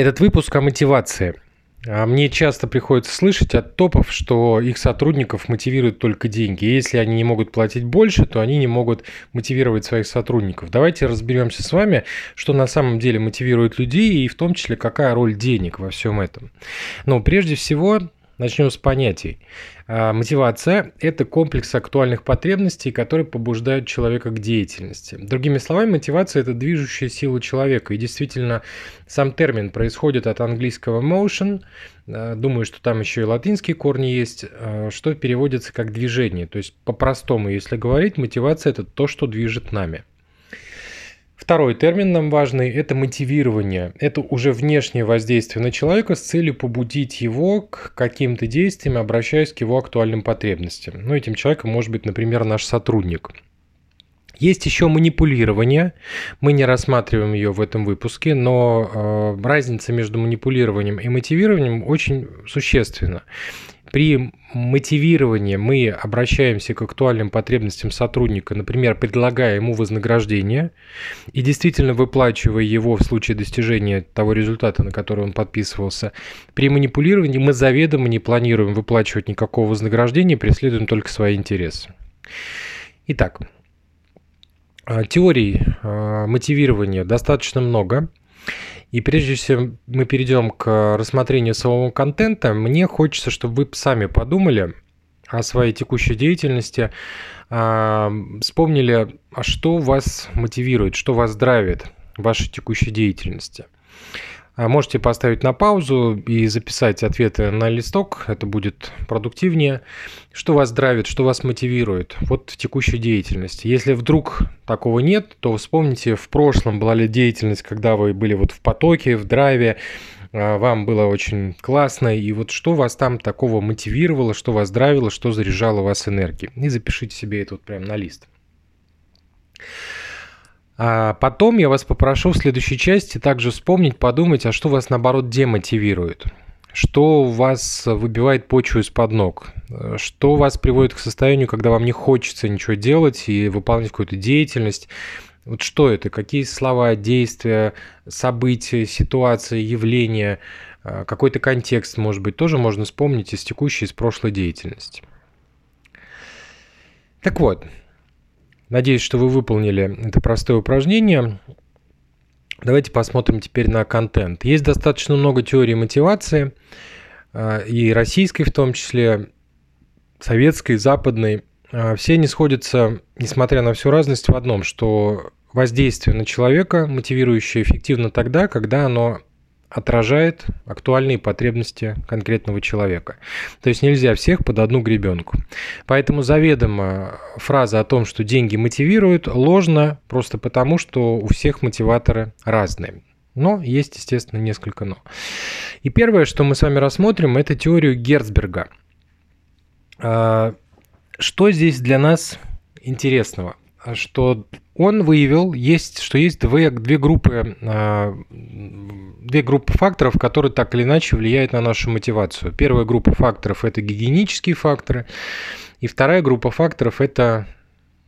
Этот выпуск о мотивации. А мне часто приходится слышать от топов, что их сотрудников мотивируют только деньги. И если они не могут платить больше, то они не могут мотивировать своих сотрудников. Давайте разберемся с вами, что на самом деле мотивирует людей и в том числе какая роль денег во всем этом. Но прежде всего Начнем с понятий. А, мотивация – это комплекс актуальных потребностей, которые побуждают человека к деятельности. Другими словами, мотивация – это движущая сила человека. И действительно, сам термин происходит от английского motion, а, думаю, что там еще и латинские корни есть, а, что переводится как движение. То есть, по-простому, если говорить, мотивация – это то, что движет нами. Второй термин нам важный – это мотивирование. Это уже внешнее воздействие на человека с целью побудить его к каким-то действиям, обращаясь к его актуальным потребностям. Ну, этим человеком может быть, например, наш сотрудник. Есть еще манипулирование. Мы не рассматриваем ее в этом выпуске, но э, разница между манипулированием и мотивированием очень существенна. При мотивировании мы обращаемся к актуальным потребностям сотрудника, например, предлагая ему вознаграждение и действительно выплачивая его в случае достижения того результата, на который он подписывался. При манипулировании мы заведомо не планируем выплачивать никакого вознаграждения, преследуем только свои интересы. Итак, а, теорий а, мотивирования достаточно много. И прежде чем мы перейдем к рассмотрению самого контента, мне хочется, чтобы вы сами подумали о своей текущей деятельности, а, вспомнили, а что вас мотивирует, что вас драйвит в вашей текущей деятельности – можете поставить на паузу и записать ответы на листок, это будет продуктивнее. Что вас драйвит, что вас мотивирует вот в текущей деятельности. Если вдруг такого нет, то вспомните, в прошлом была ли деятельность, когда вы были вот в потоке, в драйве, а, вам было очень классно, и вот что вас там такого мотивировало, что вас драйвило, что заряжало вас энергией. И запишите себе это вот прямо на лист. А потом я вас попрошу в следующей части также вспомнить, подумать, а что вас наоборот демотивирует. Что вас выбивает почву из-под ног? Что вас приводит к состоянию, когда вам не хочется ничего делать и выполнять какую-то деятельность? Вот что это? Какие слова, действия, события, ситуации, явления, а, какой-то контекст, может быть, тоже можно вспомнить из текущей, из прошлой деятельности. Так вот, Надеюсь, что вы выполнили это простое упражнение. Давайте посмотрим теперь на контент. Есть достаточно много теорий мотивации, э, и российской в том числе, советской, западной. Э, все они сходятся, несмотря на всю разность, в одном, что воздействие на человека мотивирующее эффективно тогда, когда оно отражает актуальные потребности конкретного человека. То есть нельзя всех под одну гребенку. Поэтому заведомо фраза о том, что деньги мотивируют, ложна просто потому, что у всех мотиваторы разные. Но есть, естественно, несколько но. И первое, что мы с вами рассмотрим, это теорию Герцберга. А, что здесь для нас интересного? Что он выявил, есть, что есть две, две, группы, а, две группы факторов, которые так или иначе влияют на нашу мотивацию. Первая группа факторов – это гигиенические факторы, и вторая группа факторов – это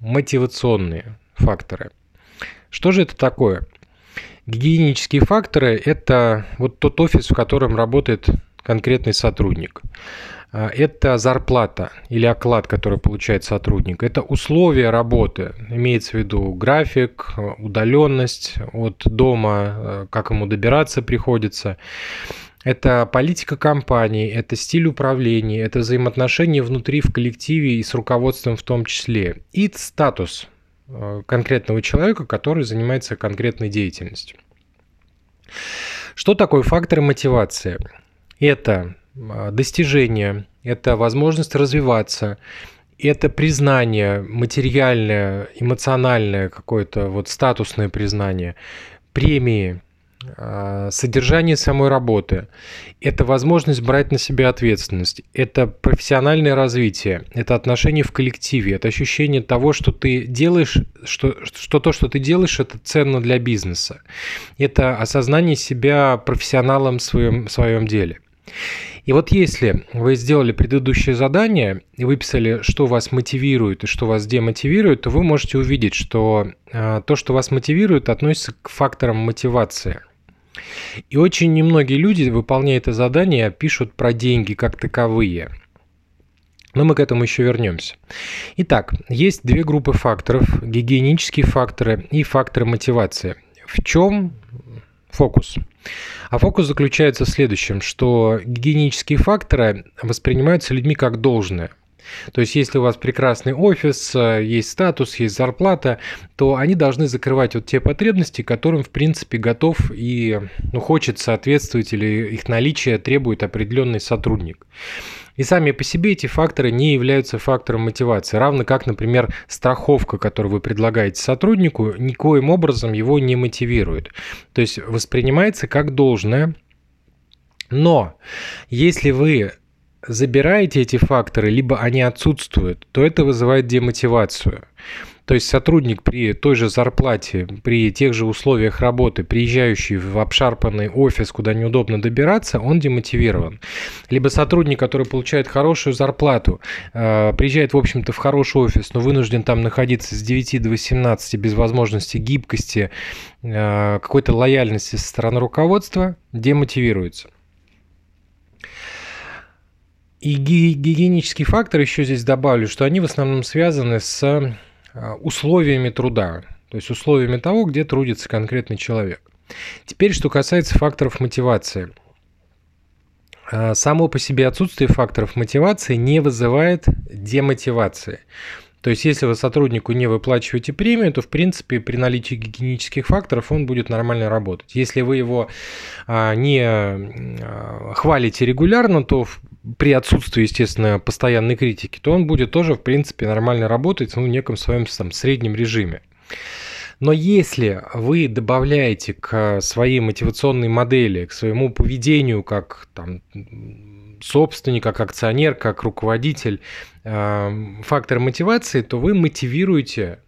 мотивационные факторы. Что же это такое? Гигиенические факторы – это вот тот офис, в котором работает конкретный сотрудник. А, это зарплата или оклад, который получает сотрудник. Это условия работы. Имеется в виду график, удаленность от дома, э, как ему добираться приходится. Это политика компании, это стиль управления, это взаимоотношения внутри в коллективе и с руководством в том числе. И статус э, конкретного человека, который занимается конкретной деятельностью. Что такое факторы мотивации? Это достижение, это возможность развиваться, это признание материальное, эмоциональное какое-то, вот статусное признание, премии, а, содержание самой работы, это возможность брать на себя ответственность, это профессиональное развитие, это отношение в коллективе, это ощущение того, что ты делаешь, что, что то, что ты делаешь, это ценно для бизнеса, это осознание себя профессионалом в своем, в своем деле. И вот если вы сделали предыдущее задание и выписали, что вас мотивирует и что вас демотивирует, то вы можете увидеть, что э, то, что вас мотивирует, относится к факторам мотивации. И очень немногие люди, выполняя это задание, пишут про деньги как таковые. Но мы к этому еще вернемся. Итак, есть две группы факторов. Гигиенические факторы и факторы мотивации. В чем фокус? А фокус заключается в следующем, что гигиенические факторы воспринимаются людьми как должное – то есть, если у вас прекрасный офис, э, есть статус, есть зарплата, то они должны закрывать вот те потребности, которым, в принципе, готов и ну, хочет соответствовать или их наличие требует определенный сотрудник. И сами по себе эти факторы не являются фактором мотивации, равно как, например, страховка, которую вы предлагаете сотруднику, никоим образом его не мотивирует. То есть воспринимается как должное, но если вы забираете эти факторы, либо они отсутствуют, то это вызывает демотивацию. То есть сотрудник при той же зарплате, при тех же условиях работы, приезжающий в обшарпанный офис, куда неудобно добираться, он демотивирован. Либо сотрудник, который получает хорошую зарплату, э, приезжает, в общем-то, в хороший офис, но вынужден там находиться с 9 до 18 без возможности гибкости, э, какой-то лояльности со стороны руководства, демотивируется. И гигиенический фактор еще здесь добавлю, что они в основном связаны с а, условиями труда, то есть условиями того, где трудится конкретный человек. Теперь, что касается факторов мотивации. А, само по себе отсутствие факторов мотивации не вызывает демотивации. То есть, если вы сотруднику не выплачиваете премию, то, в принципе, при наличии гигиенических факторов он будет нормально работать. Если вы его а, не а, хвалите регулярно, то при отсутствии, естественно, постоянной критики, то он будет тоже, в принципе, нормально работать ну, в неком своем там, среднем режиме. Но если вы добавляете к своей мотивационной модели, к своему поведению как там, собственник, как акционер, как руководитель э, фактор мотивации, то вы мотивируете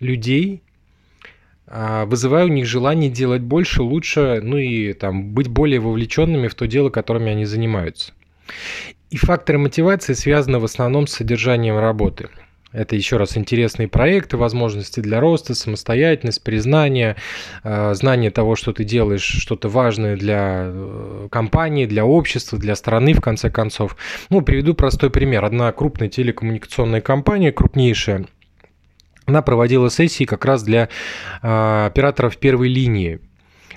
людей, э, вызывая у них желание делать больше, лучше, ну и там быть более вовлеченными в то дело, которыми они занимаются. И факторы мотивации связаны в основном с содержанием работы – это еще раз интересные проекты, возможности для роста, самостоятельность, признание, э, знание того, что ты делаешь что-то важное для э, компании, для общества, для страны, в конце концов. Ну, приведу простой пример. Одна крупная телекоммуникационная компания, крупнейшая, она проводила сессии как раз для э, операторов первой линии.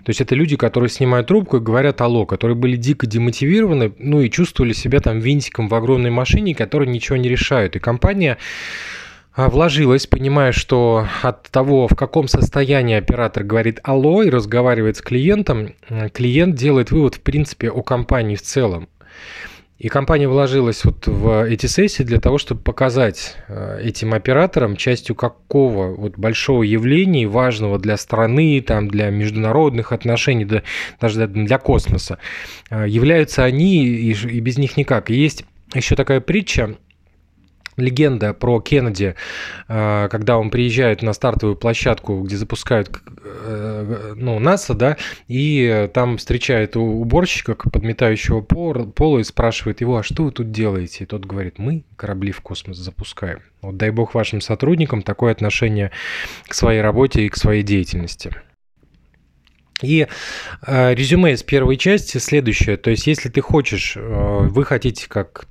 То есть это люди, которые снимают трубку и говорят «алло», которые были дико демотивированы, ну и чувствовали себя там винтиком в огромной машине, которые ничего не решают. И компания а, вложилась, понимая, что от того, в каком состоянии оператор говорит «алло» и разговаривает с клиентом, клиент делает вывод, в принципе, о компании в целом. И компания вложилась вот в эти сессии для того, чтобы показать э, этим операторам, частью какого вот большого явления, важного для страны, там, для международных отношений, да, даже для космоса, э, являются они, и, и без них никак. И есть еще такая притча легенда про Кеннеди, э, когда он приезжает на стартовую площадку, где запускают э, ну, НАСА, да, и там встречает уборщика, подметающего полу, и спрашивает его, а что вы тут делаете? И тот говорит, мы корабли в космос запускаем. Вот дай бог вашим сотрудникам такое отношение к своей работе и к своей деятельности. И э, резюме из первой части следующее. То есть, если ты хочешь, э, вы хотите как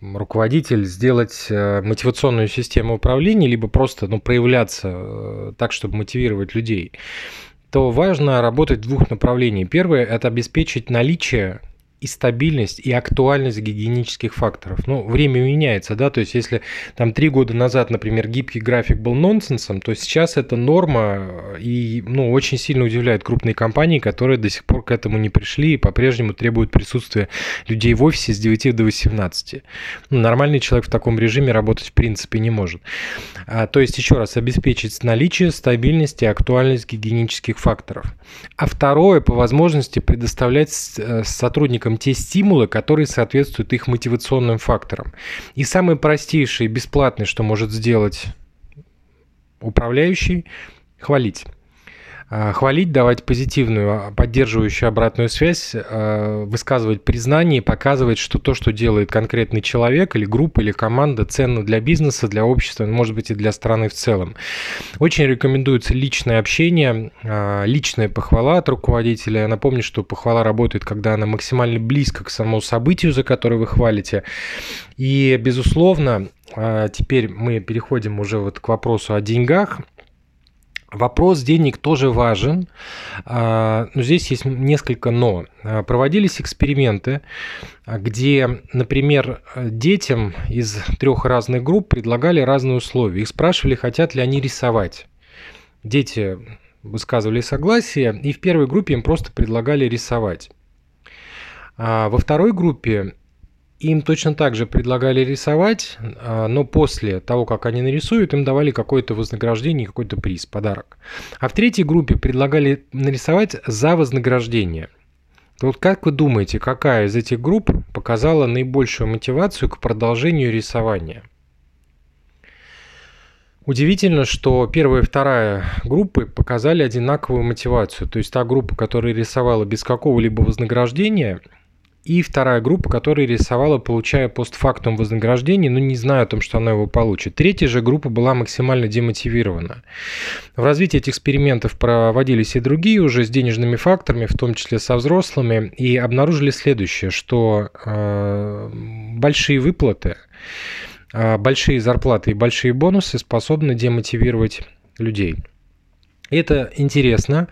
руководитель сделать э, мотивационную систему управления, либо просто ну, проявляться так, чтобы мотивировать людей, то важно работать в двух направлениях. Первое – это обеспечить наличие и стабильность, и актуальность гигиенических факторов. Ну, время меняется, да, то есть если там три года назад, например, гибкий график был нонсенсом, то сейчас это норма, и, ну, очень сильно удивляет крупные компании, которые до сих пор к этому не пришли и по-прежнему требуют присутствия людей в офисе с 9 до 18. Ну, нормальный человек в таком режиме работать в принципе не может. А, то есть, еще раз, обеспечить наличие, стабильность и актуальность гигиенических факторов. А второе, по возможности предоставлять э, сотрудникам людям те стимулы, которые соответствуют их мотивационным факторам. И самый простейший и что может сделать управляющий, хвалить. А, хвалить, давать позитивную, а, поддерживающую обратную связь, а, высказывать признание, показывать, что то, что делает конкретный человек или группа, или команда, ценно для бизнеса, для общества, может быть и для страны в целом. Очень рекомендуется личное общение, личная похвала от руководителя. Я напомню, что похвала работает, когда она максимально близко к самому событию, за которое вы хвалите. И, безусловно, теперь мы переходим уже вот к вопросу о деньгах. Вопрос денег тоже важен, а, но здесь есть несколько «но». А, проводились эксперименты, где, например, детям из трех разных групп предлагали разные условия. Их спрашивали, хотят ли они рисовать. Дети высказывали согласие, и в первой группе им просто предлагали рисовать. А во второй группе им точно так же предлагали рисовать, а, но после того, как они нарисуют, им давали какое-то вознаграждение, какой-то приз, подарок. А в третьей группе предлагали нарисовать за вознаграждение. Вот как вы думаете, какая из этих групп показала наибольшую мотивацию к продолжению рисования? Удивительно, что первая и вторая группы показали одинаковую мотивацию. То есть та группа, которая рисовала без какого-либо вознаграждения – и вторая группа, которая рисовала, получая постфактум вознаграждение, но не зная о том, что она его получит. Третья же группа была максимально демотивирована. В развитии этих экспериментов проводились и другие уже с денежными факторами, в том числе со взрослыми, и обнаружили следующее, что э, большие выплаты, э, большие зарплаты и большие бонусы способны демотивировать людей. Это интересно,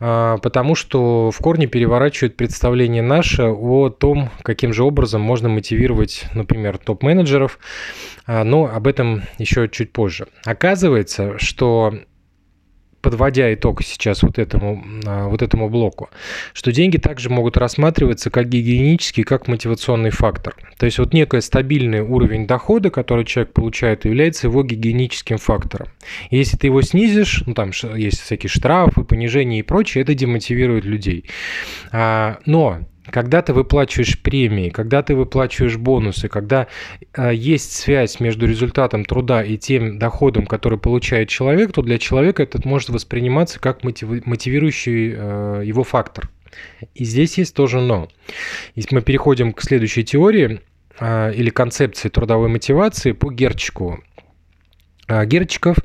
а, потому что в корне переворачивает представление наше о том, каким же образом можно мотивировать, например, топ-менеджеров, а, но об этом еще чуть позже. Оказывается, что подводя итог сейчас вот этому, а, вот этому блоку, что деньги также могут рассматриваться как гигиенический, как мотивационный фактор. То есть вот некий стабильный уровень дохода, который человек получает, является его гигиеническим фактором. Если ты его снизишь, ну там есть всякие штрафы, понижения и прочее, это демотивирует людей. А, но когда ты выплачиваешь премии, когда ты выплачиваешь бонусы, когда э, есть связь между результатом труда и тем доходом, который получает человек, то для человека это может восприниматься как мотивирующий э, его фактор. И здесь есть тоже но. Если мы переходим к следующей теории э, или концепции трудовой мотивации по Герчику, Герчиков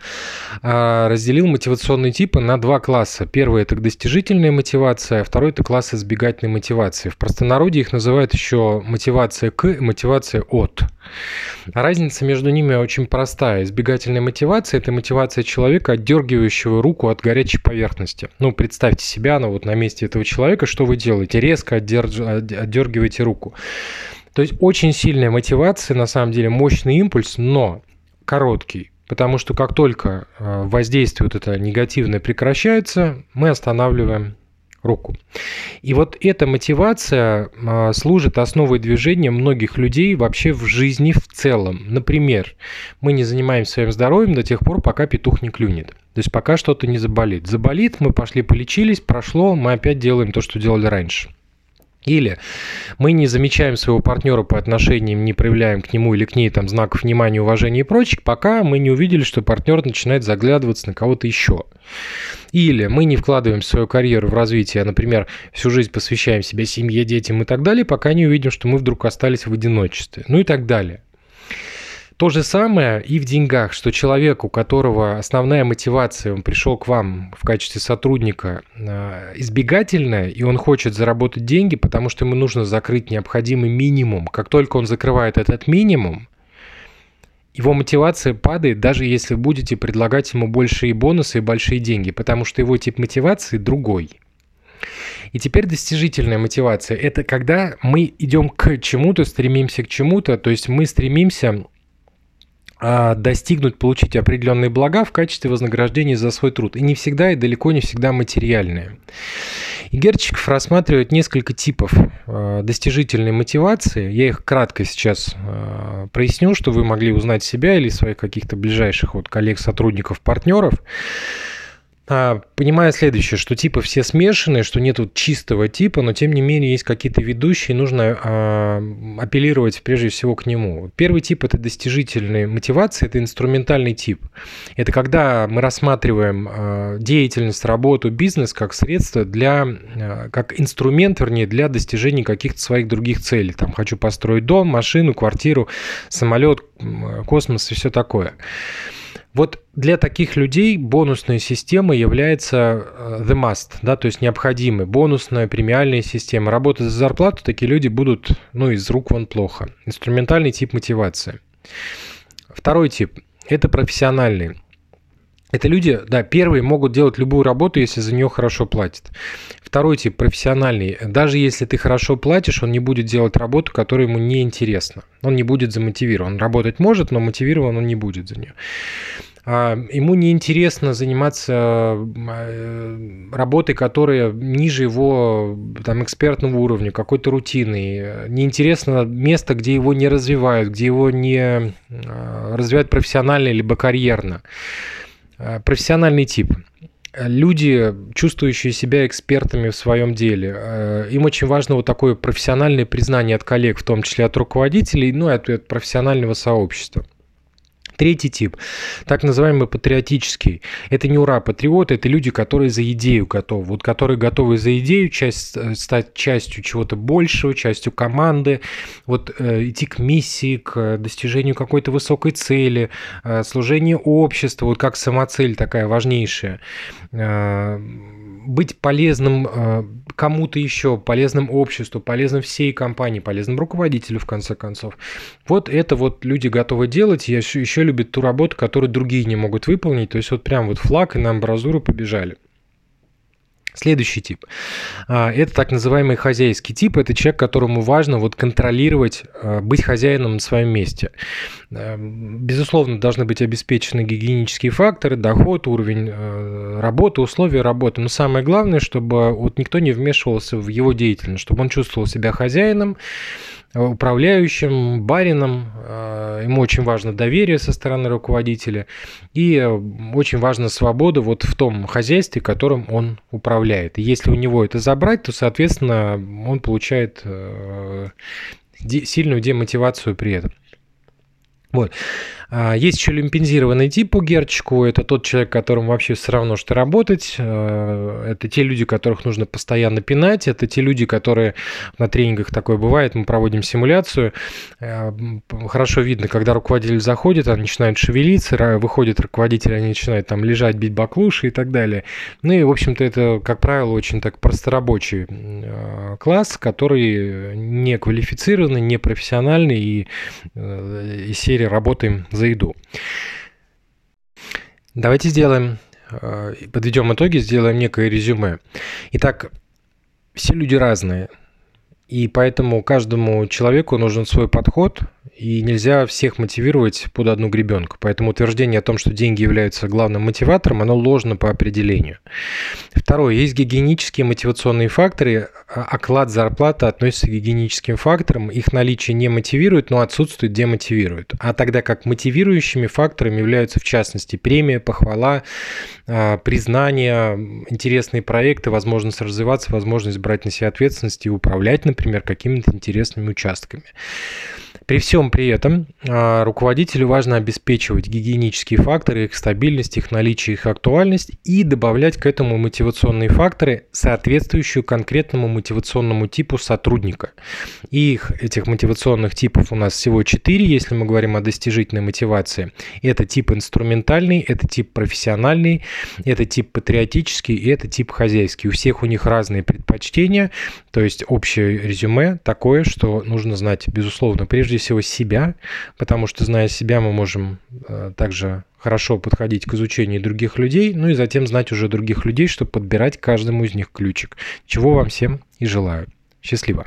а, разделил мотивационные типы на два класса. Первый – это достижительная мотивация, а второй – это класс избегательной мотивации. В простонародье их называют еще мотивация к и мотивация от. Разница между ними очень простая. Избегательная мотивация – это мотивация человека, отдергивающего руку от горячей поверхности. Ну, представьте себя ну, вот на месте этого человека, что вы делаете? Резко отдерж... отдергиваете руку. То есть очень сильная мотивация, на самом деле мощный импульс, но короткий. Потому что как только э, воздействие вот это негативное прекращается, мы останавливаем руку. И вот эта мотивация э, служит основой движения многих людей вообще в жизни в целом. Например, мы не занимаемся своим здоровьем до тех пор, пока петух не клюнет. То есть пока что-то не заболит. Заболит, мы пошли полечились, прошло, мы опять делаем то, что делали раньше. Или мы не замечаем своего партнера по отношениям, не проявляем к нему или к ней там знаков внимания, уважения и прочих, пока мы не увидели, что партнер начинает заглядываться на кого-то еще. Или мы не вкладываем свою карьеру в развитие, а, например, всю жизнь посвящаем себя семье, детям и так далее, пока не увидим, что мы вдруг остались в одиночестве. Ну и так далее. То же самое и в деньгах, что человек, у которого основная мотивация, он пришел к вам в качестве сотрудника э, избегательная, и он хочет заработать деньги, потому что ему нужно закрыть необходимый минимум. Как только он закрывает этот минимум, его мотивация падает, даже если будете предлагать ему большие бонусы и большие деньги, потому что его тип мотивации другой. И теперь достижительная мотивация – это когда мы идем к чему-то, стремимся к чему-то, то есть мы стремимся а, достигнуть, получить определенные блага в качестве вознаграждения за свой труд. И не всегда, и далеко не всегда материальные. И Герчиков рассматривает несколько типов а, достижительной мотивации. Я их кратко сейчас а, проясню, чтобы вы могли узнать себя или своих каких-то ближайших вот коллег, сотрудников, партнеров. А, понимая следующее, что типы все смешанные, что нету чистого типа, но тем не менее есть какие-то ведущие, нужно а, апеллировать прежде всего к нему. Первый тип – это достижительная мотивация, это инструментальный тип. Это когда мы рассматриваем а, деятельность, работу, бизнес как средство для, а, как инструмент, вернее, для достижения каких-то своих других целей. Там хочу построить дом, машину, квартиру, самолет, космос и все такое. Вот для таких людей бонусная система является э, the must, да, то есть необходимой. Бонусная, премиальная система. Работать за зарплату такие люди будут, ну, из рук вон плохо. Инструментальный тип мотивации. Второй тип – это профессиональный. Это люди, да, первые могут делать любую работу, если за нее хорошо платят. Второй тип – профессиональный. Даже если ты хорошо платишь, он не будет делать работу, которая ему не интересна. Он не будет замотивирован. Он работать может, но мотивирован он не будет за нее. А, ему неинтересно заниматься э, работой, которая ниже его там, экспертного уровня, какой-то рутины. Неинтересно место, где его не развивают, где его не а, развивают профессионально либо карьерно. А, профессиональный тип люди, чувствующие себя экспертами в своем деле. Им очень важно вот такое профессиональное признание от коллег, в том числе от руководителей, ну и от, от профессионального сообщества. Третий тип, так называемый патриотический. Это не ура-патриоты, это люди, которые за идею готовы. Вот которые готовы за идею часть, э, стать частью чего-то большего, частью команды, вот э, идти к миссии, к достижению какой-то высокой цели, э, служение обществу, вот как самоцель такая важнейшая. Э, быть полезным э, кому-то еще, полезным обществу, полезным всей компании, полезным руководителю, в конце концов. Вот это вот люди готовы делать, и еще, еще любят ту работу, которую другие не могут выполнить. То есть вот прям вот флаг и на амбразуру побежали. Следующий тип. А, это так называемый хозяйский тип. Это человек, которому важно вот контролировать, а, быть хозяином на своем месте. А, безусловно, должны быть обеспечены гигиенические факторы, доход, уровень работы, условия работы. Но самое главное, чтобы вот никто не вмешивался в его деятельность, чтобы он чувствовал себя хозяином, управляющим, барином. Э, ему очень важно доверие со стороны руководителя и э, очень важна свобода вот в том хозяйстве, которым он управляет. И если у него это забрать, то, соответственно, он получает э, сильную демотивацию при этом. Вот. А, есть еще лимпензированный тип по Герчику. Это тот человек, которому вообще все равно, что работать. А, это те люди, которых нужно постоянно пинать. Это те люди, которые на тренингах такое бывает. Мы проводим симуляцию. А, хорошо видно, когда руководитель заходит, они начинают шевелиться, выходит руководитель, они начинают там лежать, бить баклуши и так далее. Ну и, в общем-то, это, как правило, очень так просторабочий класс, который не квалифицированный, не профессиональный и э, из серии работаем за за еду. Давайте сделаем, э, подведем итоги, сделаем некое резюме. Итак, все люди разные, и поэтому каждому человеку нужен свой подход, и нельзя всех мотивировать под одну гребенку. Поэтому утверждение о том, что деньги являются главным мотиватором, оно ложно по определению. Второе. Есть гигиенические мотивационные факторы. А оклад зарплаты относится к гигиеническим факторам. Их наличие не мотивирует, но отсутствует демотивирует. А тогда как мотивирующими факторами являются, в частности, премия, похвала, а, признание, интересные проекты, возможность развиваться, возможность брать на себя ответственность и управлять, например, какими-то интересными участками. При всем при этом а, руководителю важно обеспечивать гигиенические факторы, их стабильность, их наличие, их актуальность и добавлять к этому мотивационные факторы, соответствующие конкретному мотивационному типу сотрудника. И их, этих мотивационных типов у нас всего четыре, если мы говорим о достижительной мотивации. Это тип инструментальный, это тип профессиональный, это тип патриотический и это тип хозяйский. У всех у них разные предпочтения, то есть общее резюме такое, что нужно знать, безусловно, прежде прежде всего себя, потому что, зная себя, мы можем э, также хорошо подходить к изучению других людей, ну и затем знать уже других людей, чтобы подбирать каждому из них ключик. Чего вам всем и желаю. Счастливо!